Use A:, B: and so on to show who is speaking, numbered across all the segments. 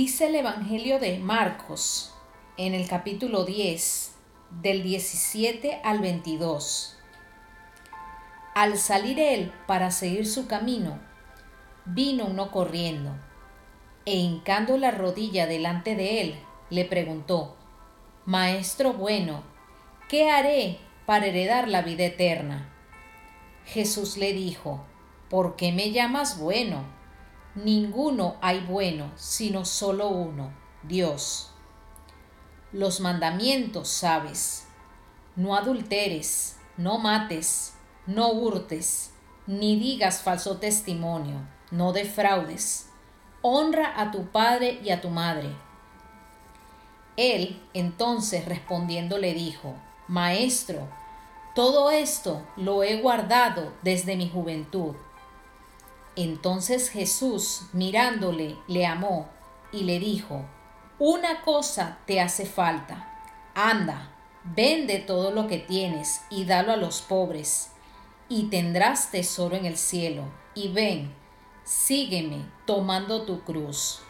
A: Dice el Evangelio de Marcos en el capítulo 10, del 17 al 22. Al salir él para seguir su camino, vino uno corriendo, e hincando la rodilla delante de él, le preguntó, Maestro bueno, ¿qué haré para heredar la vida eterna? Jesús le dijo, ¿por qué me llamas bueno? Ninguno hay bueno, sino solo uno, Dios. Los mandamientos, sabes, no adulteres, no mates, no hurtes, ni digas falso testimonio, no defraudes, honra a tu padre y a tu madre. Él entonces respondiendo le dijo, Maestro, todo esto lo he guardado desde mi juventud. Entonces Jesús, mirándole, le amó y le dijo, Una cosa te hace falta. Anda, vende todo lo que tienes y dalo a los pobres, y tendrás tesoro en el cielo. Y ven, sígueme tomando tu cruz.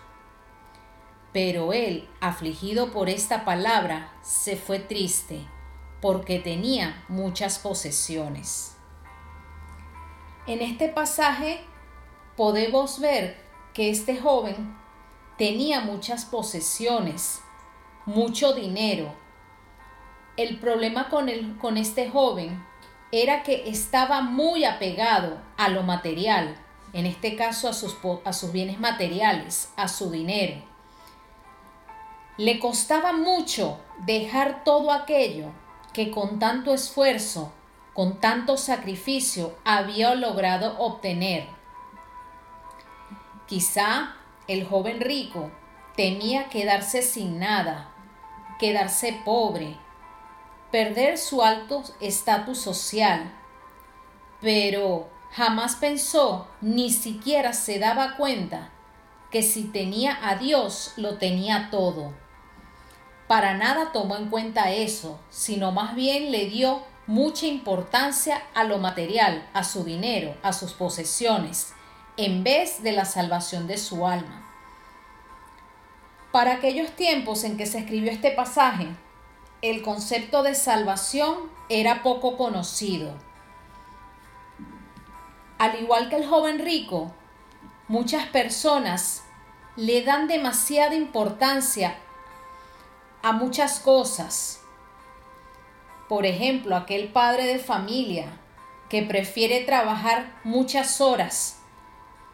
A: Pero él, afligido por esta palabra, se fue triste, porque tenía muchas posesiones. En este pasaje podemos ver que este joven tenía muchas posesiones, mucho dinero. El problema con, el, con este joven era que estaba muy apegado a lo material, en este caso a sus, a sus bienes materiales, a su dinero. Le costaba mucho dejar todo aquello que con tanto esfuerzo, con tanto sacrificio había logrado obtener Quizá el joven rico temía quedarse sin nada, quedarse pobre, perder su alto estatus social, pero jamás pensó, ni siquiera se daba cuenta, que si tenía a Dios lo tenía todo. Para nada tomó en cuenta eso, sino más bien le dio mucha importancia a lo material, a su dinero, a sus posesiones, en vez de la salvación de su alma. Para aquellos tiempos en que se escribió este pasaje, el concepto de salvación era poco conocido. Al igual que el joven rico, muchas personas le dan demasiada importancia a muchas cosas. Por ejemplo, aquel padre de familia que prefiere trabajar muchas horas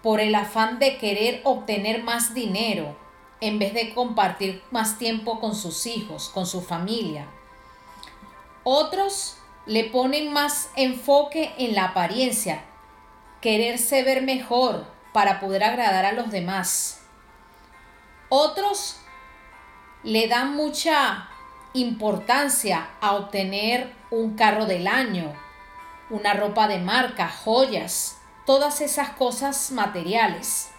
A: por el afán de querer obtener más dinero en vez de compartir más tiempo con sus hijos, con su familia. Otros le ponen más enfoque en la apariencia, quererse ver mejor para poder agradar a los demás. Otros le dan mucha importancia a obtener un carro del año, una ropa de marca, joyas, todas esas cosas materiales.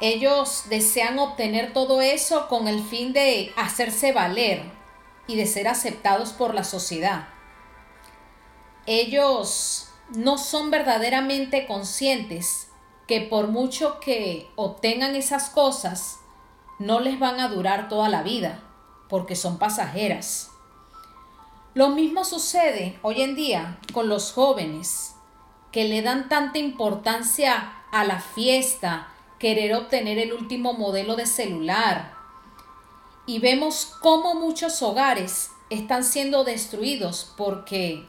A: Ellos desean obtener todo eso con el fin de hacerse valer y de ser aceptados por la sociedad. Ellos no son verdaderamente conscientes que por mucho que obtengan esas cosas, no les van a durar toda la vida, porque son pasajeras. Lo mismo sucede hoy en día con los jóvenes que le dan tanta importancia a la fiesta, querer obtener el último modelo de celular. Y vemos cómo muchos hogares están siendo destruidos porque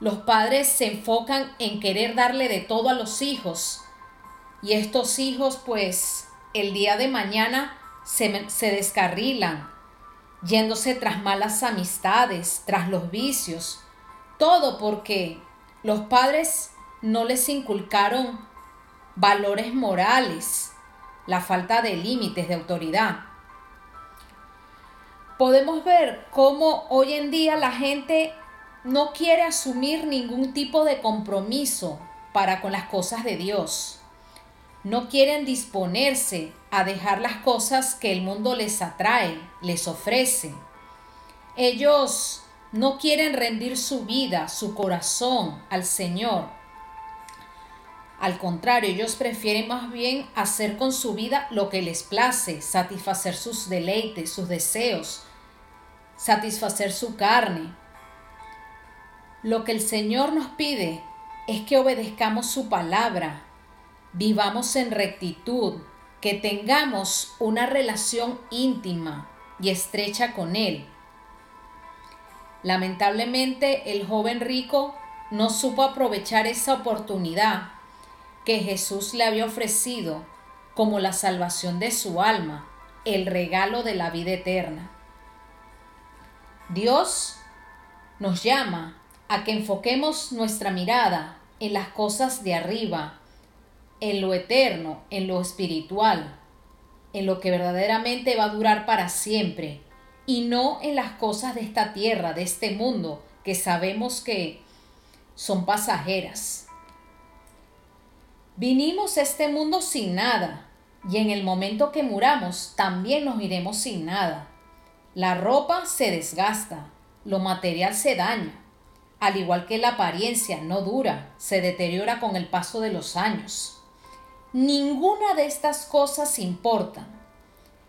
A: los padres se enfocan en querer darle de todo a los hijos. Y estos hijos pues el día de mañana se, se descarrilan, yéndose tras malas amistades, tras los vicios. Todo porque los padres no les inculcaron valores morales, la falta de límites de autoridad. Podemos ver cómo hoy en día la gente no quiere asumir ningún tipo de compromiso para con las cosas de Dios. No quieren disponerse a dejar las cosas que el mundo les atrae, les ofrece. Ellos no quieren rendir su vida, su corazón al Señor Al contrario, ellos prefieren más bien hacer con su vida lo que les place, satisfacer sus deleites, sus deseos, satisfacer su carne. Lo que el Señor nos pide es que obedezcamos su palabra, vivamos en rectitud, que tengamos una relación íntima y estrecha con Él. Lamentablemente el joven rico no supo aprovechar esa oportunidad que Jesús le había ofrecido como la salvación de su alma, el regalo de la vida eterna. Dios nos llama a que enfoquemos nuestra mirada en las cosas de arriba, en lo eterno, en lo espiritual, en lo que verdaderamente va a durar para siempre, y no en las cosas de esta tierra, de este mundo, que sabemos que son pasajeras. Vinimos a este mundo sin nada, y en el momento que muramos también nos iremos sin nada. La ropa se desgasta, lo material se daña, al igual que la apariencia no dura, se deteriora con el paso de los años. Ninguna de estas cosas importa.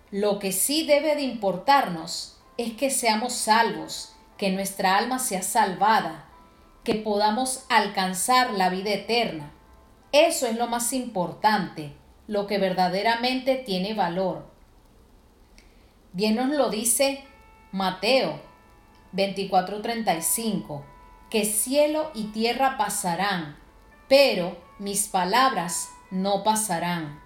A: Lo que sí debe de importarnos es que seamos salvos, que nuestra alma sea salvada, que podamos alcanzar la vida eterna eso es lo más importante, lo que verdaderamente tiene valor. Bien nos lo dice Mateo 24:35, que cielo y tierra pasarán, pero mis palabras no pasarán.